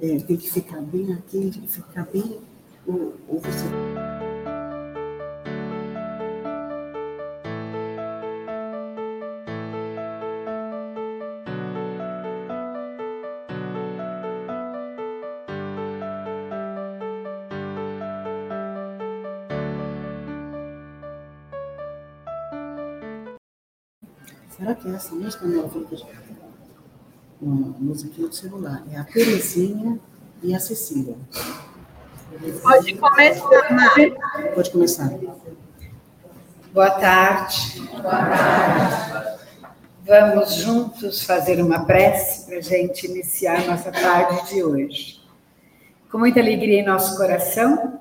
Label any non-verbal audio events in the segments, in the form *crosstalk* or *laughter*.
é, tem que ficar bem aqui, tem que ficar bem. Ou, ou você. Será que é essa música não fica uma musiquinha do celular? É a Terezinha e a Cecília. Pode começar, Mari. Pode começar. Boa tarde. Boa tarde. Vamos juntos fazer uma prece para a gente iniciar nossa tarde de hoje. Com muita alegria em nosso coração,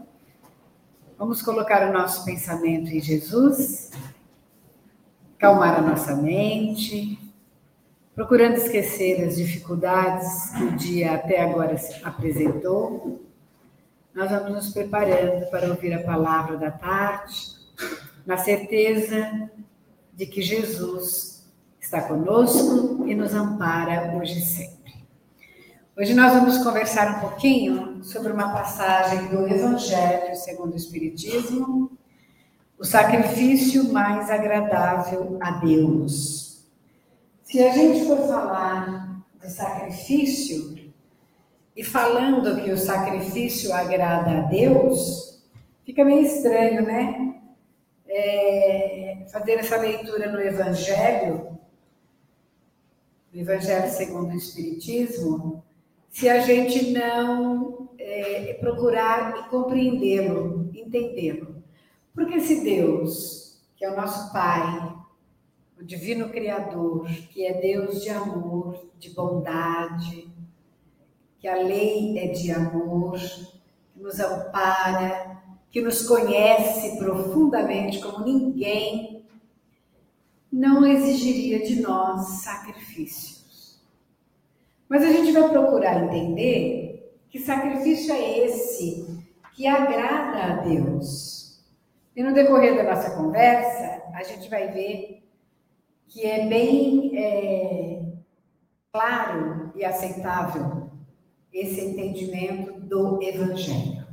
vamos colocar o nosso pensamento em Jesus calmar a nossa mente, procurando esquecer as dificuldades que o dia até agora apresentou. Nós vamos nos preparando para ouvir a palavra da tarde, na certeza de que Jesus está conosco e nos ampara hoje e sempre. Hoje nós vamos conversar um pouquinho sobre uma passagem do Evangelho segundo o Espiritismo, o sacrifício mais agradável a Deus. Se a gente for falar de sacrifício, e falando que o sacrifício agrada a Deus, fica meio estranho, né? É, fazer essa leitura no Evangelho, no Evangelho segundo o Espiritismo, se a gente não é, procurar compreendê-lo, entendê-lo. Porque esse Deus, que é o nosso Pai, o Divino Criador, que é Deus de amor, de bondade, que a lei é de amor, que nos ampara, que nos conhece profundamente como ninguém, não exigiria de nós sacrifícios. Mas a gente vai procurar entender que sacrifício é esse que agrada a Deus e no decorrer da nossa conversa, a gente vai ver que é bem é, claro e aceitável esse entendimento do Evangelho.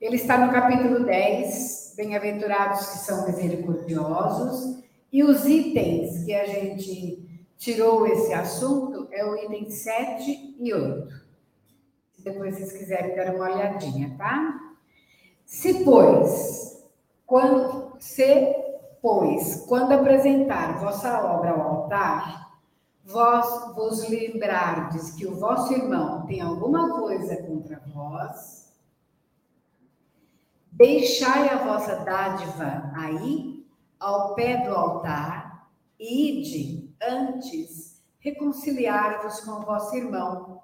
Ele está no capítulo 10, Bem-aventurados que são misericordiosos, e os itens que a gente tirou esse assunto é o item 7 e 8. Se depois vocês quiserem dar uma olhadinha, tá? Se, pois, quando se, pois, quando apresentar vossa obra ao altar, vós vos lembrardes que o vosso irmão tem alguma coisa contra vós, deixai a vossa dádiva aí, ao pé do altar, e ide antes reconciliar-vos com o vosso irmão,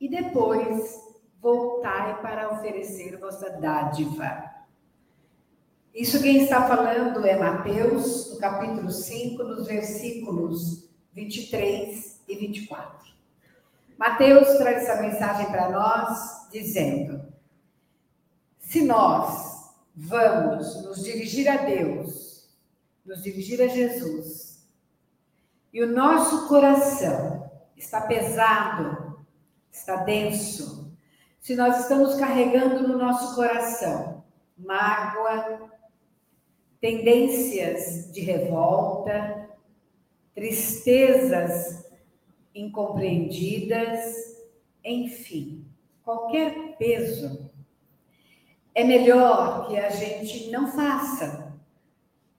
e depois voltai para oferecer vossa dádiva. Isso quem está falando é Mateus, no capítulo 5, nos versículos 23 e 24. Mateus traz essa mensagem para nós, dizendo: se nós vamos nos dirigir a Deus, nos dirigir a Jesus, e o nosso coração está pesado, está denso, se nós estamos carregando no nosso coração mágoa, tendências de revolta, tristezas incompreendidas, enfim, qualquer peso. É melhor que a gente não faça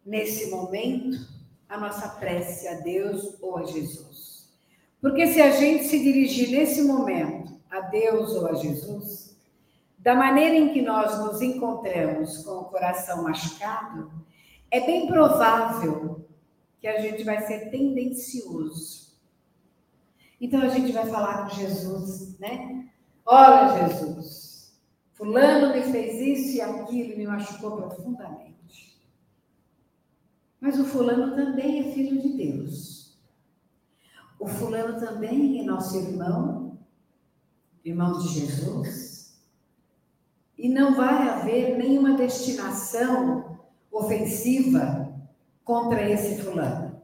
nesse momento a nossa prece a Deus ou a Jesus. Porque se a gente se dirigir nesse momento a Deus ou a Jesus, da maneira em que nós nos encontramos com o coração machucado, é bem provável que a gente vai ser tendencioso. Então a gente vai falar com Jesus, né? Olha, Jesus, Fulano me fez isso e aquilo, me machucou profundamente. Mas o Fulano também é filho de Deus. O Fulano também é nosso irmão, irmão de Jesus. E não vai haver nenhuma destinação ofensiva contra esse fulano.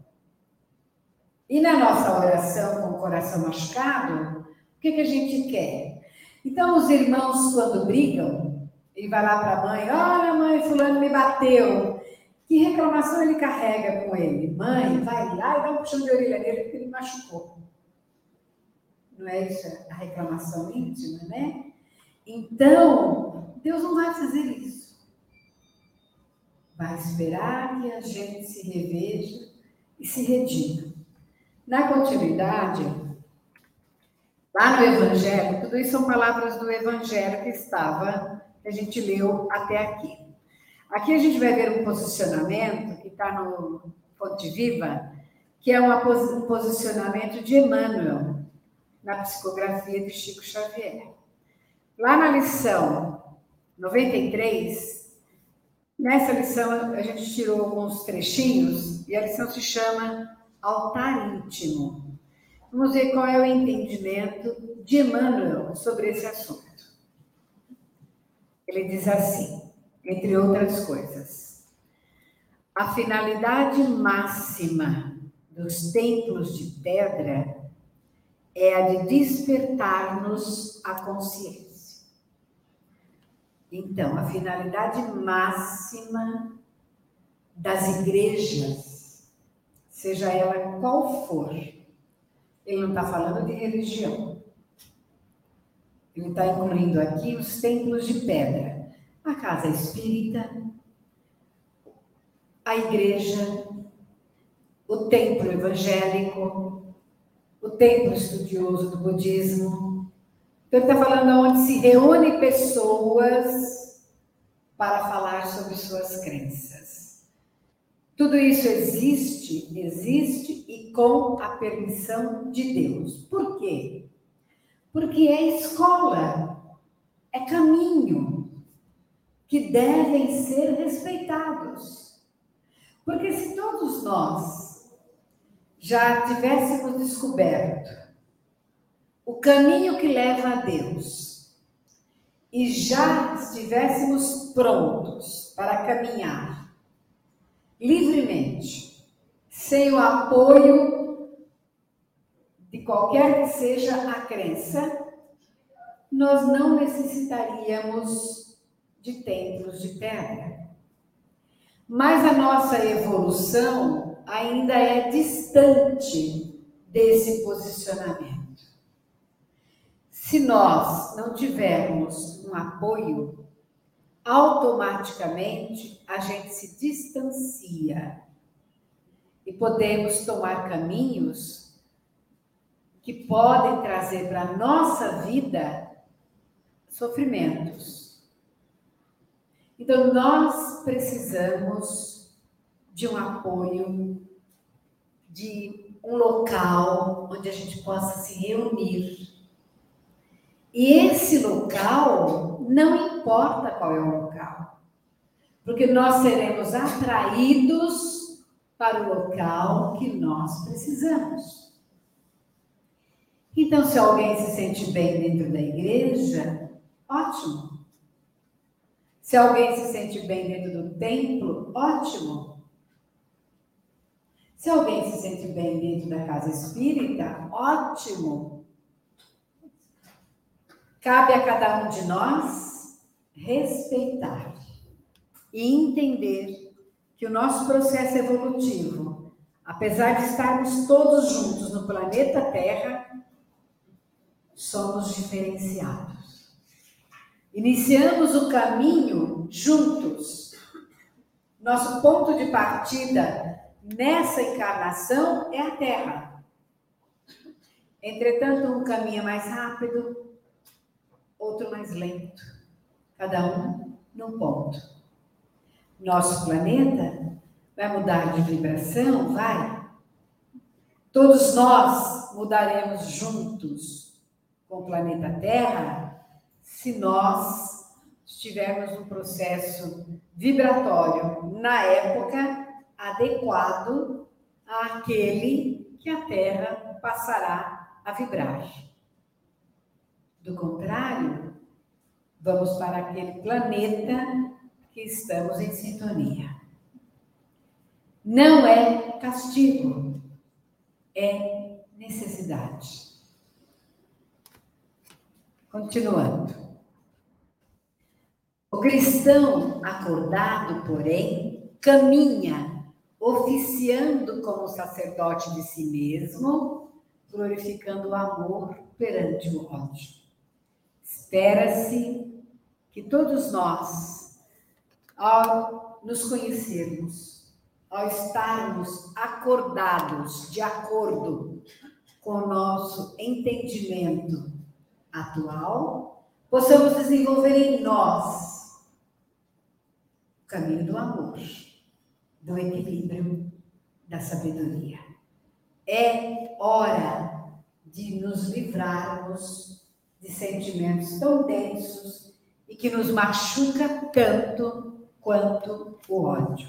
E na nossa oração com o coração machucado, o que, que a gente quer? Então, os irmãos, quando brigam, ele vai lá para a mãe: Olha, mãe, Fulano me bateu. Que reclamação ele carrega com ele? Mãe, vai lá e dá um puxão de orelha nele porque ele machucou. Não é isso a reclamação íntima, né? Então, Deus não vai fazer isso. Vai esperar que a gente se reveja e se redima. Na continuidade, lá no Evangelho, tudo isso são palavras do Evangelho que estava, que a gente leu até aqui. Aqui a gente vai ver um posicionamento que está no Fonte Viva, que é um posicionamento de Emmanuel, na psicografia de Chico Xavier. Lá na lição 93, nessa lição a gente tirou alguns trechinhos e a lição se chama Altar Íntimo. Vamos ver qual é o entendimento de Emmanuel sobre esse assunto. Ele diz assim, entre outras coisas: a finalidade máxima dos templos de pedra é a de despertar-nos a consciência. Então, a finalidade máxima das igrejas, seja ela qual for, ele não está falando de religião. Ele está incluindo aqui os templos de pedra, a casa espírita, a igreja, o templo evangélico, o templo estudioso do budismo, então, ele está falando onde se reúne pessoas para falar sobre suas crenças. Tudo isso existe, existe e com a permissão de Deus. Por quê? Porque é escola, é caminho que devem ser respeitados. Porque se todos nós já tivéssemos descoberto o caminho que leva a Deus e já estivéssemos prontos para caminhar livremente, sem o apoio de qualquer que seja a crença, nós não necessitaríamos de templos de pedra. Mas a nossa evolução ainda é distante desse posicionamento. Se nós não tivermos um apoio, automaticamente a gente se distancia e podemos tomar caminhos que podem trazer para a nossa vida sofrimentos. Então, nós precisamos de um apoio, de um local onde a gente possa se reunir e esse local, não importa qual é o local, porque nós seremos atraídos para o local que nós precisamos. Então, se alguém se sente bem dentro da igreja, ótimo. Se alguém se sente bem dentro do templo, ótimo. Se alguém se sente bem dentro da casa espírita, ótimo. Cabe a cada um de nós respeitar e entender que o nosso processo evolutivo, apesar de estarmos todos juntos no planeta Terra, somos diferenciados. Iniciamos o caminho juntos. Nosso ponto de partida nessa encarnação é a Terra. Entretanto, um caminho mais rápido, outro mais lento, cada um num ponto. Nosso planeta vai mudar de vibração? Vai. Todos nós mudaremos juntos com o planeta Terra se nós estivermos no processo vibratório na época adequado àquele que a Terra passará a vibrar. Do contrário, vamos para aquele planeta que estamos em sintonia. Não é castigo, é necessidade. Continuando. O cristão acordado, porém, caminha oficiando como sacerdote de si mesmo, glorificando o amor perante o ódio. Espera-se que todos nós, ao nos conhecermos, ao estarmos acordados, de acordo com o nosso entendimento atual, possamos desenvolver em nós o caminho do amor, do equilíbrio, da sabedoria. É hora de nos livrarmos de sentimentos tão densos e que nos machuca tanto quanto o ódio.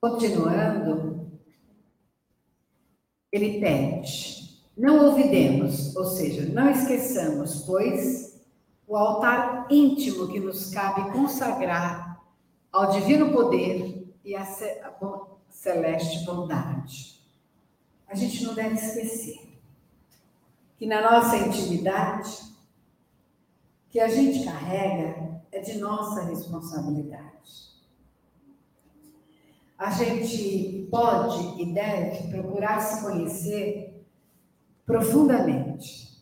Continuando, ele pede: não ouvidemos, ou seja, não esqueçamos, pois, o altar íntimo que nos cabe consagrar ao divino poder e à celeste bondade. A gente não deve esquecer que na nossa intimidade, que a gente carrega é de nossa responsabilidade. A gente pode e deve procurar se conhecer profundamente.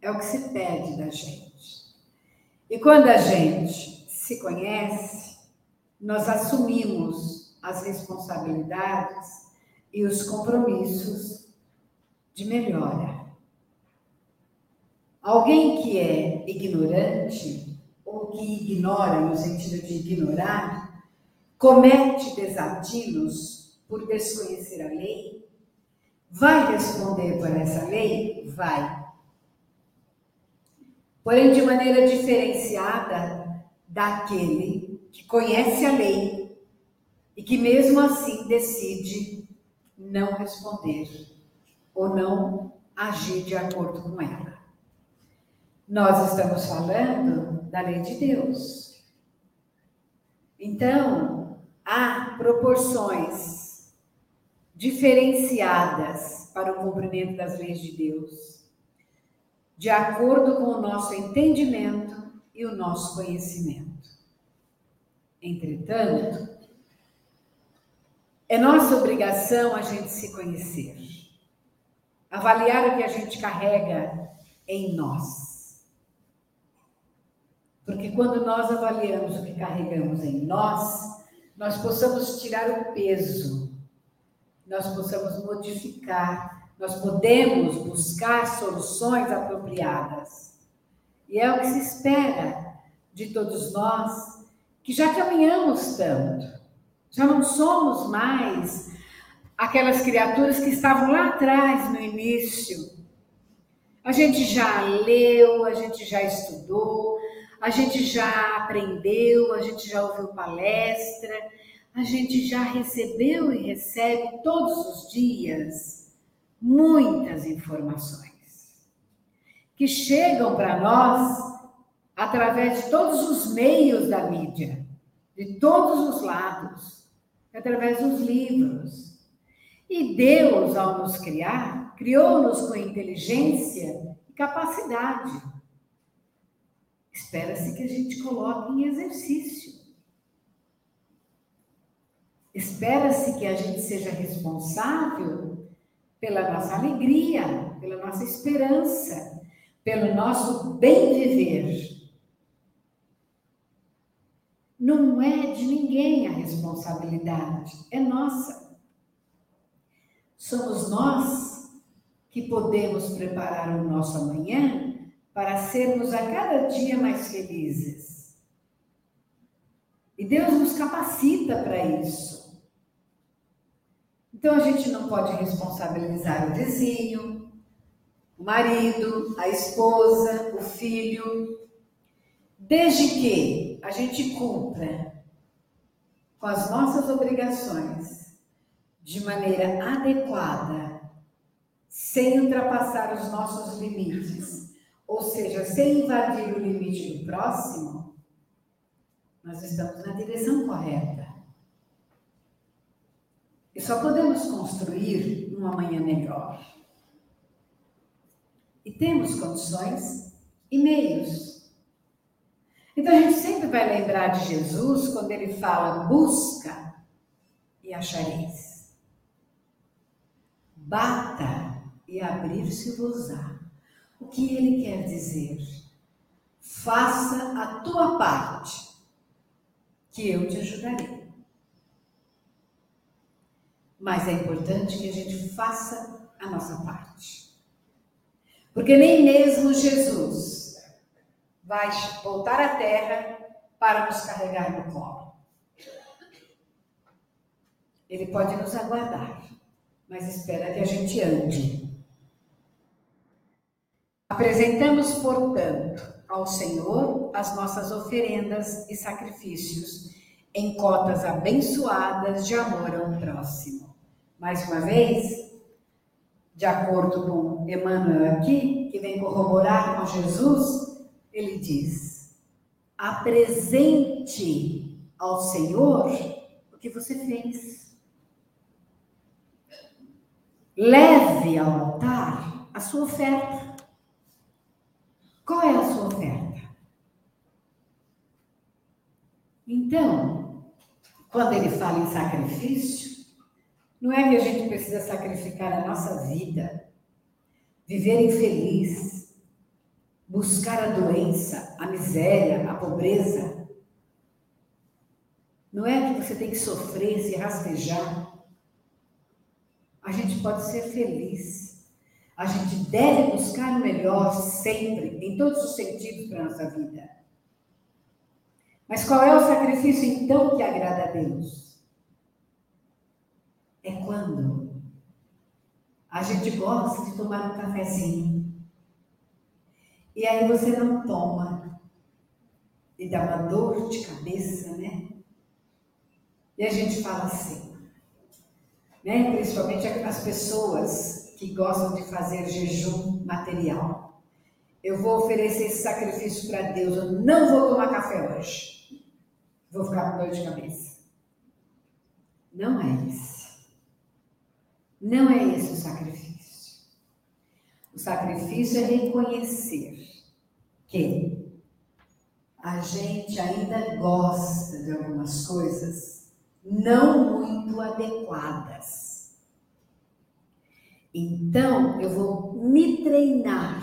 É o que se pede da gente. E quando a gente se conhece, nós assumimos as responsabilidades e os compromissos de melhora. Alguém que é ignorante, ou que ignora, no sentido de ignorar, comete desatinos por desconhecer a lei, vai responder por essa lei? Vai. Porém, de maneira diferenciada daquele que conhece a lei e que, mesmo assim, decide não responder ou não agir de acordo com ela. Nós estamos falando da lei de Deus. Então, há proporções diferenciadas para o cumprimento das leis de Deus, de acordo com o nosso entendimento e o nosso conhecimento. Entretanto, é nossa obrigação a gente se conhecer, avaliar o que a gente carrega em nós porque quando nós avaliamos o que carregamos em nós, nós possamos tirar o peso, nós possamos modificar, nós podemos buscar soluções apropriadas. E é o que se espera de todos nós, que já caminhamos tanto, já não somos mais aquelas criaturas que estavam lá atrás no início. A gente já leu, a gente já estudou, a gente já aprendeu, a gente já ouviu palestra, a gente já recebeu e recebe todos os dias muitas informações que chegam para nós através de todos os meios da mídia, de todos os lados, através dos livros. E Deus, ao nos criar, criou-nos com inteligência e capacidade. Espera-se que a gente coloque em exercício. Espera-se que a gente seja responsável pela nossa alegria, pela nossa esperança, pelo nosso bem viver. Não é de ninguém a responsabilidade, é nossa. Somos nós que podemos preparar o nosso amanhã para sermos a cada dia mais felizes. E Deus nos capacita para isso. Então a gente não pode responsabilizar o vizinho, o marido, a esposa, o filho, desde que a gente cumpra com as nossas obrigações de maneira adequada, sem ultrapassar os nossos limites ou seja, sem invadir o limite do próximo, nós estamos na direção correta. E só podemos construir um amanhã melhor. E temos condições e meios. Então a gente sempre vai lembrar de Jesus quando ele fala: busca e achareis. Bata e abrir-se-vos-á. O que ele quer dizer? Faça a tua parte, que eu te ajudarei. Mas é importante que a gente faça a nossa parte. Porque nem mesmo Jesus vai voltar à terra para nos carregar no colo. Ele pode nos aguardar, mas espera que a gente ande. Apresentamos, portanto, ao Senhor as nossas oferendas e sacrifícios em cotas abençoadas de amor ao próximo. Mais uma vez, de acordo com Emmanuel aqui, que vem corroborar com Jesus, ele diz: apresente ao Senhor o que você fez. Leve ao altar a sua oferta. Qual é a sua oferta? Então, quando ele fala em sacrifício, não é que a gente precisa sacrificar a nossa vida, viver infeliz, buscar a doença, a miséria, a pobreza. Não é que você tem que sofrer, se rastejar. A gente pode ser feliz. A gente deve buscar o melhor sempre, em todos os sentidos para a nossa vida. Mas qual é o sacrifício então que agrada a Deus? É quando a gente gosta de tomar um cafezinho. E aí você não toma. E dá uma dor de cabeça, né? E a gente fala assim, né? Principalmente as pessoas que gostam de fazer jejum material. Eu vou oferecer esse sacrifício para Deus, eu não vou tomar café hoje. Vou ficar com dor de cabeça. Não é isso. Não é esse o sacrifício. O sacrifício é reconhecer que a gente ainda gosta de algumas coisas não muito adequadas. Então, eu vou me treinar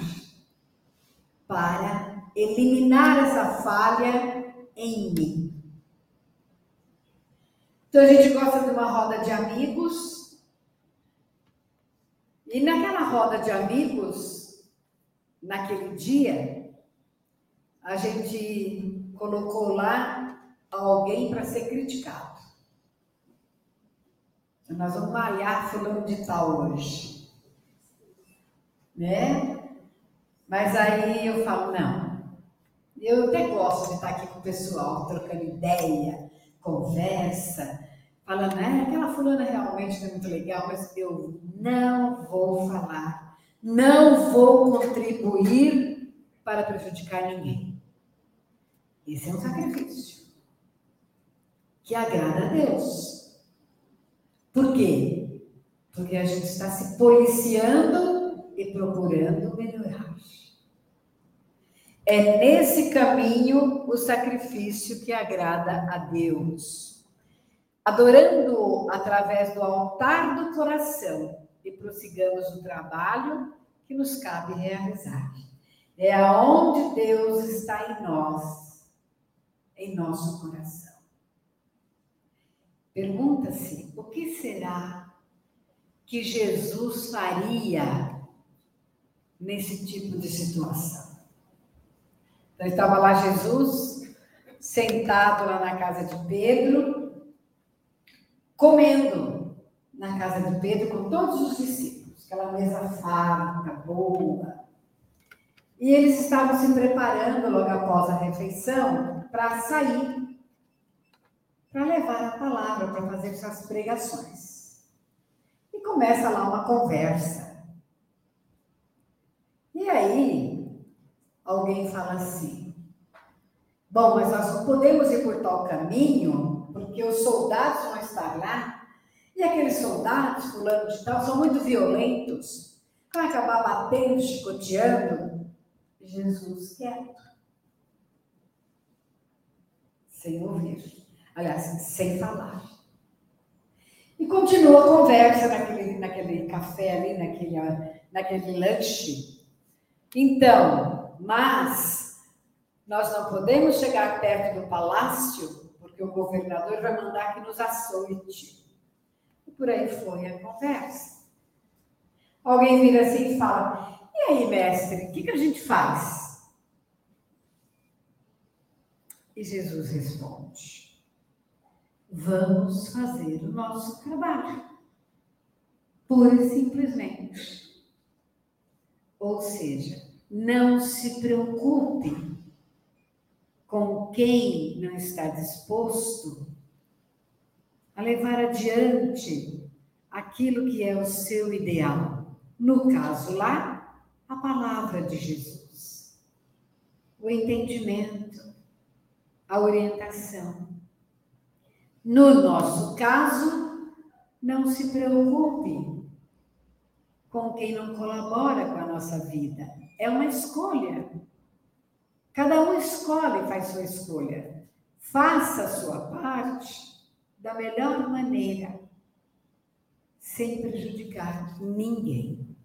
para eliminar essa falha em mim. Então, a gente gosta de uma roda de amigos. E naquela roda de amigos, naquele dia, a gente colocou lá alguém para ser criticado. Nós vamos malhar fulano de tal hoje. Né? Mas aí eu falo, não. Eu até gosto de estar aqui com o pessoal, trocando ideia, conversa, falando, é, aquela fulana realmente não é muito legal, mas eu não vou falar, não vou contribuir para prejudicar ninguém. Esse é um sacrifício que agrada a Deus. Por quê? Porque a gente está se policiando e procurando melhorar. É nesse caminho o sacrifício que agrada a Deus. Adorando através do altar do coração e prossigamos o trabalho que nos cabe realizar. É aonde Deus está em nós, em nosso coração. Pergunta-se: o que será que Jesus faria nesse tipo de situação? Então, estava lá Jesus, sentado lá na casa de Pedro, comendo na casa de Pedro com todos os discípulos, aquela mesa farta, boa. E eles estavam se preparando logo após a refeição para sair para levar a palavra, para fazer suas pregações. E começa lá uma conversa. E aí, alguém fala assim: Bom, mas nós podemos ir por tal caminho, porque os soldados vão estar lá, e aqueles soldados, fulano de tal, são muito violentos. Vai acabar batendo, chicoteando, Jesus quieto. Sem ouvir. Aliás, sem falar. E continua a conversa naquele, naquele café ali, naquele, naquele lanche. Então, mas nós não podemos chegar perto do palácio, porque o governador vai mandar que nos açoite. E por aí foi a conversa. Alguém vira assim e fala: E aí, mestre, o que, que a gente faz? E Jesus responde: vamos fazer o nosso trabalho. Pura e simplesmente. Ou seja, não se preocupe com quem não está disposto a levar adiante aquilo que é o seu ideal. No caso lá, a palavra de Jesus, o entendimento, a orientação. No nosso caso, não se preocupe com quem não colabora com a nossa vida. É uma escolha. Cada um escolhe, faz sua escolha. Faça a sua parte da melhor maneira, sem prejudicar ninguém.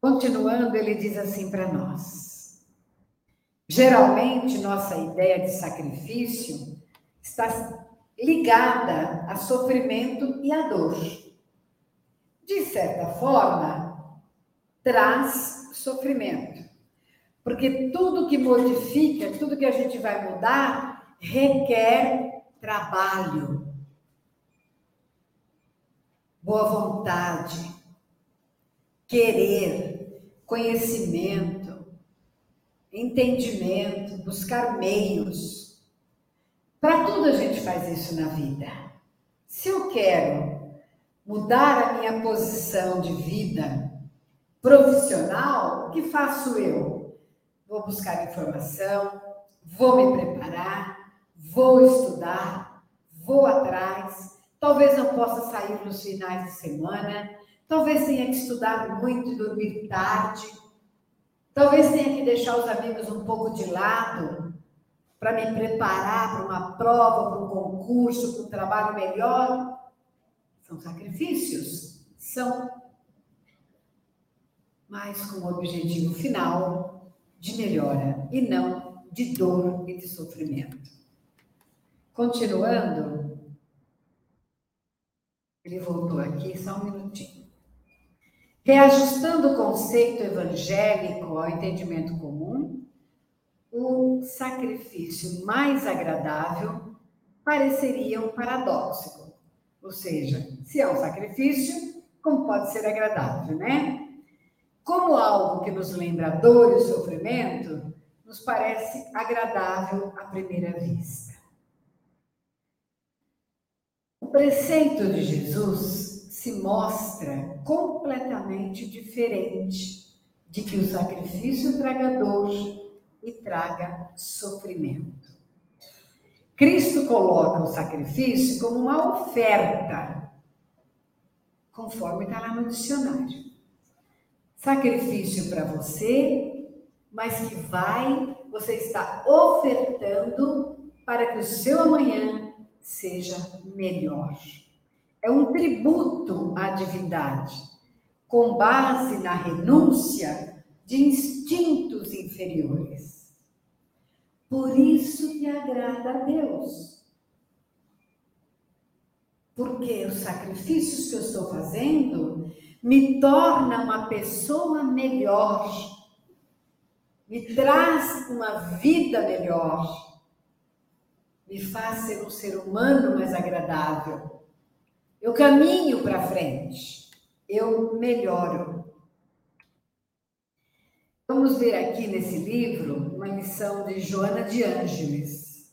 Continuando, ele diz assim para nós: geralmente, nossa ideia de sacrifício está ligada a sofrimento e a dor. De certa forma, traz sofrimento. Porque tudo que modifica, tudo que a gente vai mudar, requer trabalho, boa vontade, querer, conhecimento, entendimento, buscar meios. Para tudo a gente faz isso na vida. Se eu quero mudar a minha posição de vida profissional, o que faço eu? Vou buscar informação, vou me preparar, vou estudar, vou atrás. Talvez não possa sair nos finais de semana, talvez tenha que estudar muito e dormir tarde, talvez tenha que deixar os amigos um pouco de lado para me preparar para uma prova, para um concurso, para um trabalho melhor. São sacrifícios? São. Mas com o objetivo final de melhora e não de dor e de sofrimento. Continuando, ele voltou aqui, só um minutinho. Reajustando o conceito evangélico ao entendimento comum, o sacrifício mais agradável pareceria um paradoxo. Ou seja, se é um sacrifício, como pode ser agradável, né? Como algo que nos lembra dor e sofrimento, nos parece agradável à primeira vista. O preceito de Jesus se mostra completamente diferente de que o sacrifício traga dor e traga sofrimento. Cristo coloca o sacrifício como uma oferta, conforme está lá no dicionário. Sacrifício para você, mas que vai, você está ofertando para que o seu amanhã seja melhor. É um tributo à divindade, com base na renúncia de instintos inferiores. Por isso que agrada a Deus. Porque os sacrifícios que eu estou fazendo me torna uma pessoa melhor, me traz uma vida melhor, me faz ser um ser humano mais agradável. Eu caminho para frente, eu melhoro. Vamos ver aqui nesse livro uma lição de Joana de Ângeles.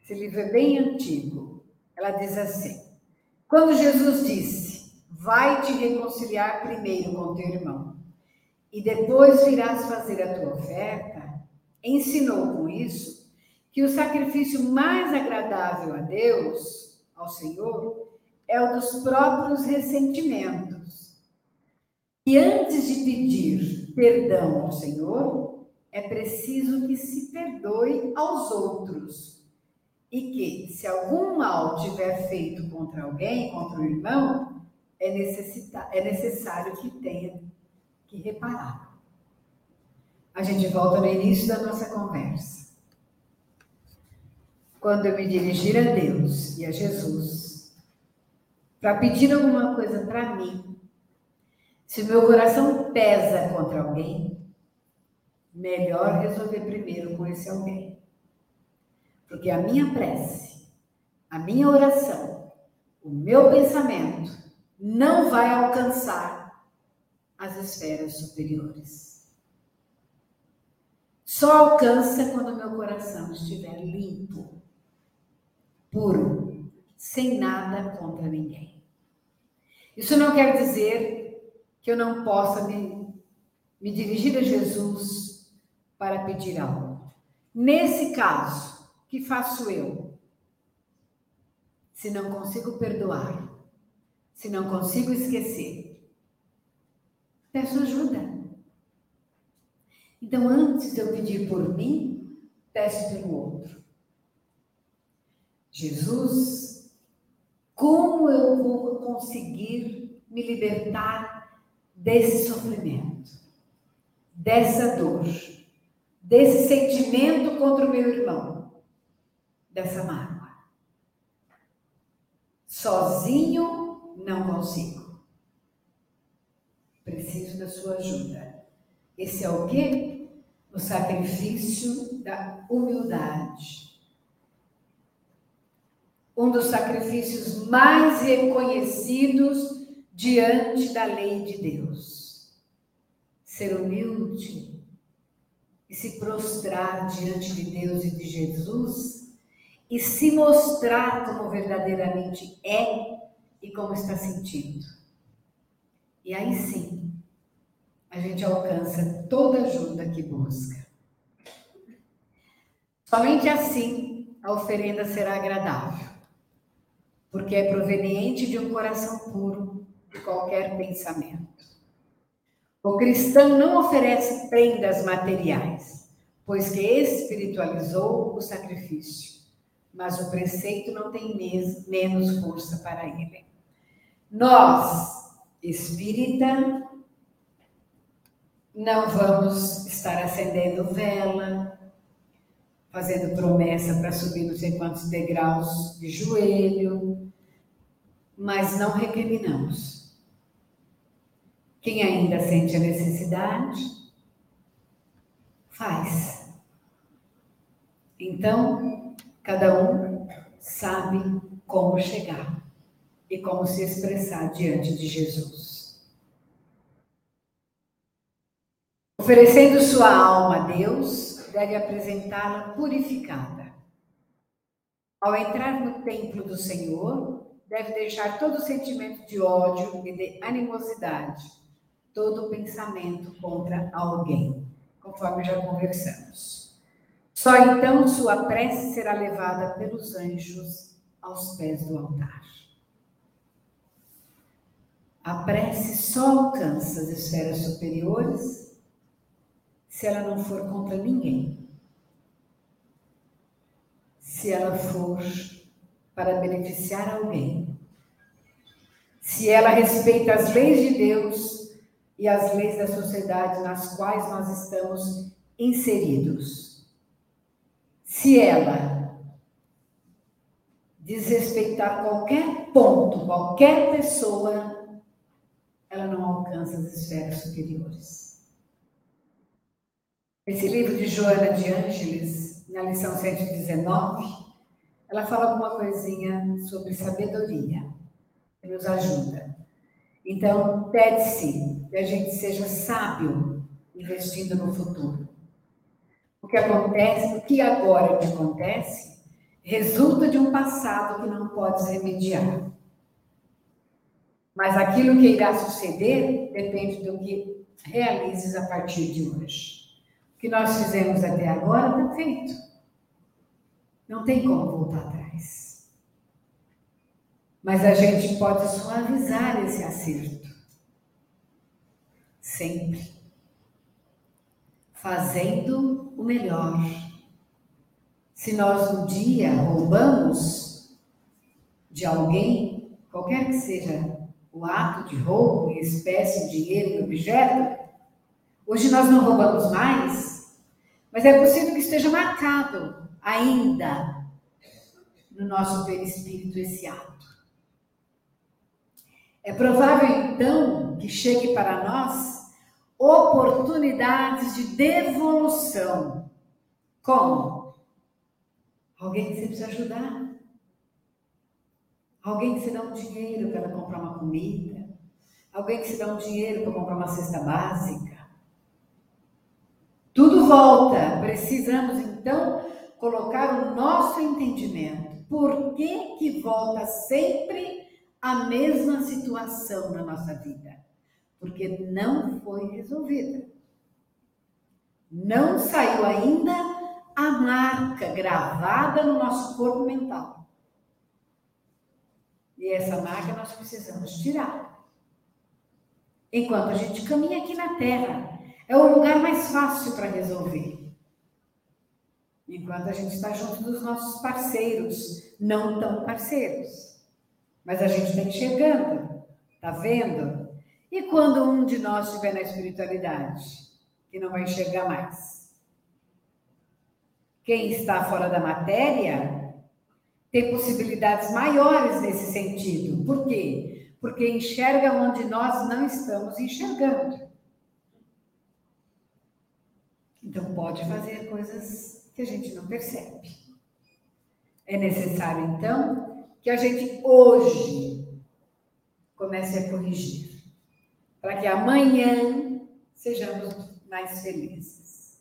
Esse livro é bem antigo. Ela diz assim: Quando Jesus disse, Vai te reconciliar primeiro com teu irmão, e depois virás fazer a tua oferta, ensinou com isso que o sacrifício mais agradável a Deus, ao Senhor, é o dos próprios ressentimentos E antes de pedir perdão ao Senhor, é preciso que se perdoe aos outros. E que, se algum mal tiver feito contra alguém, contra o irmão, é, é necessário que tenha que reparar. A gente volta no início da nossa conversa. Quando eu me dirigir a Deus e a Jesus para pedir alguma coisa para mim, se meu coração pesa contra alguém, melhor resolver primeiro com esse alguém. Porque a minha prece, a minha oração, o meu pensamento não vai alcançar as esferas superiores. Só alcança quando meu coração estiver limpo, puro, sem nada contra ninguém. Isso não quer dizer que eu não possa me, me dirigir a Jesus para pedir algo. Nesse caso, que faço eu? Se não consigo perdoar, se não consigo esquecer, peço ajuda. Então, antes de eu pedir por mim, peço pelo outro. Jesus, como eu vou conseguir me libertar desse sofrimento, dessa dor, desse sentimento contra o meu irmão, dessa mágoa. Sozinho não consigo. Preciso da sua ajuda. Esse é o quê? O sacrifício da humildade. Um dos sacrifícios mais reconhecidos diante da lei de Deus. Ser humilde e se prostrar diante de Deus e de Jesus e se mostrar como verdadeiramente é e como está sentindo. E aí sim, a gente alcança toda ajuda que busca. Somente assim a oferenda será agradável, porque é proveniente de um coração puro qualquer pensamento. O cristão não oferece prendas materiais, pois que espiritualizou o sacrifício, mas o preceito não tem menos força para ele. Nós, espírita, não vamos estar acendendo vela, fazendo promessa para subir não sei quantos degraus de joelho, mas não recriminamos. Quem ainda sente a necessidade, faz. Então, cada um sabe como chegar e como se expressar diante de Jesus. Oferecendo sua alma a Deus, deve apresentá-la purificada. Ao entrar no templo do Senhor, deve deixar todo sentimento de ódio e de animosidade todo pensamento contra alguém, conforme já conversamos. Só então sua prece será levada pelos anjos aos pés do altar. A prece só alcança as esferas superiores se ela não for contra ninguém. Se ela for para beneficiar alguém. Se ela respeita as leis de Deus e as leis da sociedade nas quais nós estamos inseridos. Se ela desrespeitar qualquer ponto, qualquer pessoa, ela não alcança as esferas superiores. Esse livro de Joana de Ângeles, na lição 119, ela fala alguma coisinha sobre sabedoria, que nos ajuda. Então, pede-se que a gente seja sábio investindo no futuro. O que acontece, o que agora acontece, resulta de um passado que não pode remediar. Mas aquilo que irá suceder depende do que realizes a partir de hoje. O que nós fizemos até agora está feito. Não tem como voltar atrás. Mas a gente pode suavizar esse acerto. Sempre, fazendo o melhor. Se nós um dia roubamos de alguém, qualquer que seja o ato de roubo, em espécie, dinheiro, objeto, hoje nós não roubamos mais, mas é possível que esteja marcado ainda no nosso perispírito esse ato. É provável, então, que chegue para nós oportunidades de devolução. Como? Alguém que você precisa ajudar. Alguém que você dá um dinheiro para comprar uma comida. Alguém que você dá um dinheiro para comprar uma cesta básica. Tudo volta. Precisamos, então, colocar o nosso entendimento. Por que, que volta sempre a mesma situação na nossa vida, porque não foi resolvida. Não saiu ainda a marca gravada no nosso corpo mental. E essa marca nós precisamos tirar. Enquanto a gente caminha aqui na Terra, é o lugar mais fácil para resolver. Enquanto a gente está junto dos nossos parceiros, não tão parceiros. Mas a gente está enxergando, está vendo? E quando um de nós estiver na espiritualidade, que não vai enxergar mais? Quem está fora da matéria tem possibilidades maiores nesse sentido. Por quê? Porque enxerga onde nós não estamos enxergando. Então, pode fazer coisas que a gente não percebe. É necessário, então, que a gente hoje comece a corrigir, para que amanhã sejamos mais felizes.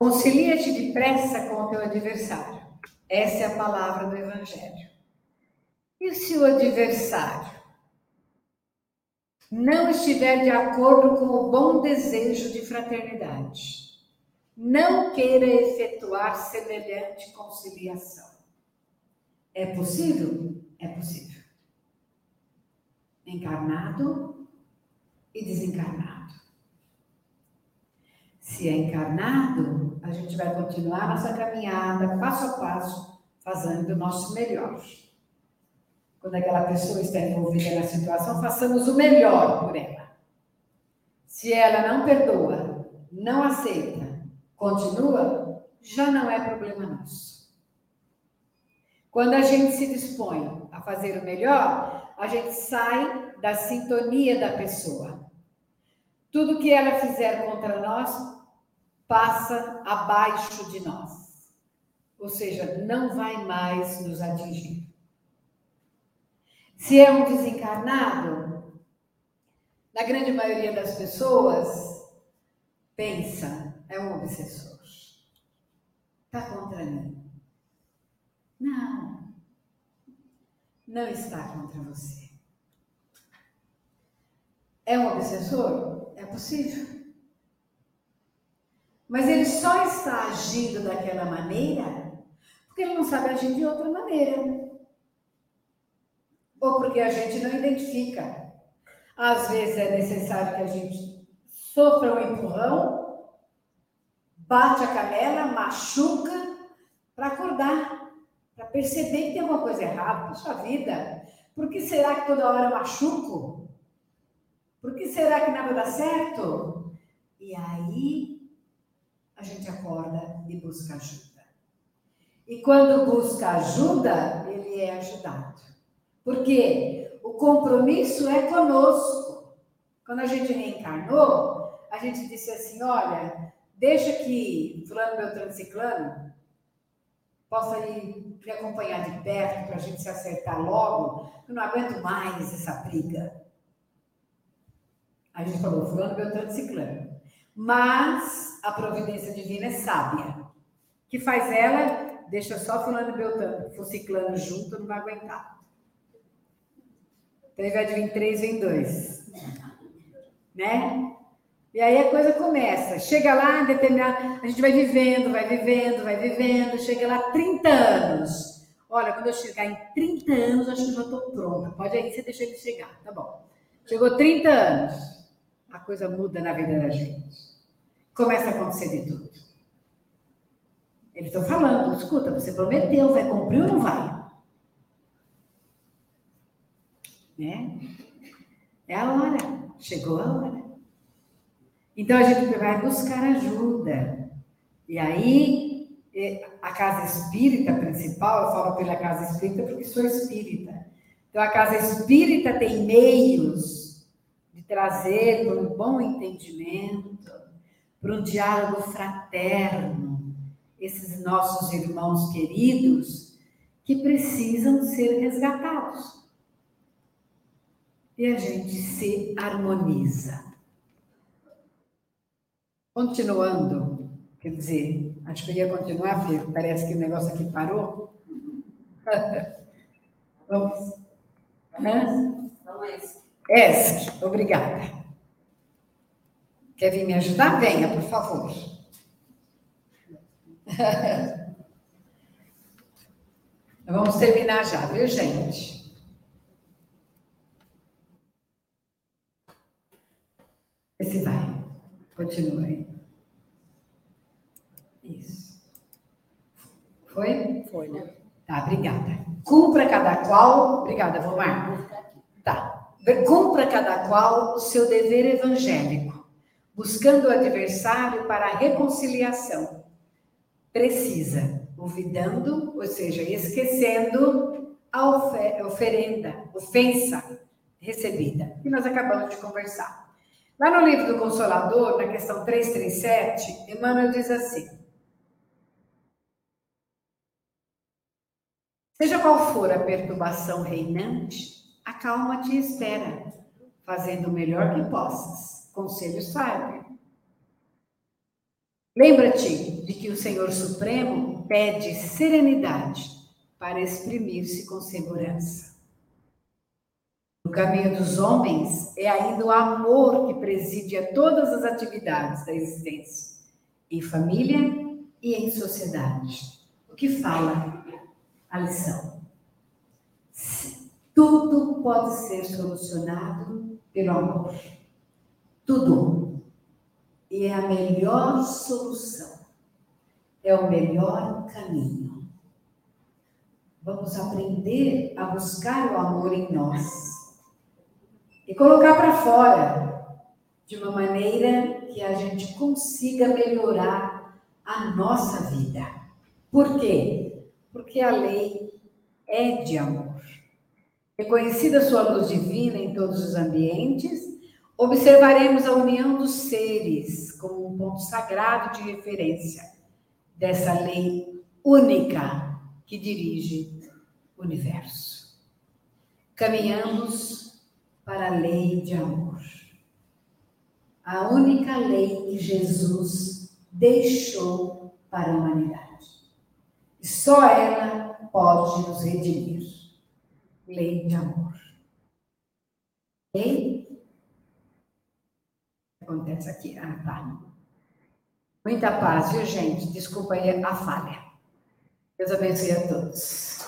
Concilia-te depressa com o teu adversário. Essa é a palavra do Evangelho. E se o adversário não estiver de acordo com o bom desejo de fraternidade, não queira efetuar semelhante conciliação. É possível? É possível. Encarnado e desencarnado. Se é encarnado, a gente vai continuar nossa caminhada passo a passo, fazendo o nosso melhor. Quando aquela pessoa está envolvida na situação, façamos o melhor por ela. Se ela não perdoa, não aceita, continua, já não é problema nosso. Quando a gente se dispõe a fazer o melhor, a gente sai da sintonia da pessoa. Tudo que ela fizer contra nós passa abaixo de nós. Ou seja, não vai mais nos atingir. Se é um desencarnado, na grande maioria das pessoas, pensa, é um obsessor. Está contra mim. Não. Não está contra você. É um obsessor? É possível. Mas ele só está agindo daquela maneira porque ele não sabe agir de outra maneira. Ou porque a gente não identifica. Às vezes é necessário que a gente sofra um empurrão, bate a canela, machuca para acordar para perceber que tem alguma coisa errada sua vida. Por que será que toda hora machuco? Por que será que nada dá certo? E aí a gente acorda e busca ajuda. E quando busca ajuda, ele é ajudado. Por quê? O compromisso é conosco. Quando a gente reencarnou, a gente disse assim: olha, deixa que Fulano Beltrano Ciclano possa ir me acompanhar de perto para a gente se acertar logo. Eu não aguento mais essa briga. A gente falou, fulano, beltrano, ciclano. Mas a providência divina é sábia. Que faz ela, deixa só fulano, beltrano, ciclano junto, não vai aguentar. Então, ao invés de vir três, vem dois. Né? E aí a coisa começa. Chega lá, determinado, a gente vai vivendo, vai vivendo, vai vivendo, chega lá 30 anos. Olha, quando eu chegar em 30 anos, acho que já estou pronta. Pode aí, você deixa ele chegar, tá bom. Chegou 30 anos. A coisa muda na vida da gente. Começa a acontecer de tudo. Eles estão falando, escuta, você prometeu, vai cumprir ou não vai? Né? É a hora, chegou a hora. Então a gente vai buscar ajuda. E aí, a casa espírita principal, eu falo pela casa espírita porque sou espírita. Então a casa espírita tem meios de trazer para um bom entendimento, para um diálogo fraterno, esses nossos irmãos queridos que precisam ser resgatados. E a gente se harmoniza. Continuando, quer dizer, acho que eu ia continuar, porque parece que o negócio aqui parou. *laughs* Vamos. Hã? Vamos. ESC, obrigada. Quer vir me ajudar? Venha, por favor. *laughs* Vamos terminar já, viu, gente? Esse vai. Continue. Isso. Foi? Foi, né? Tá, obrigada. Cumpra cada qual. Obrigada, Vomar. Tá. Cumpra cada qual o seu dever evangélico, buscando o adversário para a reconciliação. Precisa, olvidando, ou seja, esquecendo a oferenda, ofensa recebida, que nós acabamos de conversar. Lá no livro do Consolador, na questão 337, Emmanuel diz assim: Seja qual for a perturbação reinante, acalma-te e espera, fazendo o melhor que possas. Conselho sábio. Lembra-te de que o Senhor Supremo pede serenidade para exprimir-se com segurança. No caminho dos homens é ainda o amor que preside a todas as atividades da existência, em família e em sociedade. O que fala a lição? Tudo pode ser solucionado pelo amor. Tudo. E é a melhor solução. É o melhor caminho. Vamos aprender a buscar o amor em nós e colocar para fora de uma maneira que a gente consiga melhorar a nossa vida. Por quê? Porque a lei é de amor. Reconhecida sua luz divina em todos os ambientes, observaremos a união dos seres como um ponto sagrado de referência dessa lei única que dirige o universo. Caminhamos para a lei de amor. A única lei que Jesus deixou para a humanidade. E só ela pode nos redimir. Lei de amor. Ok? Acontece aqui. Ah, tá. Muita paz, viu, gente? Desculpa aí a falha. Deus abençoe a todos.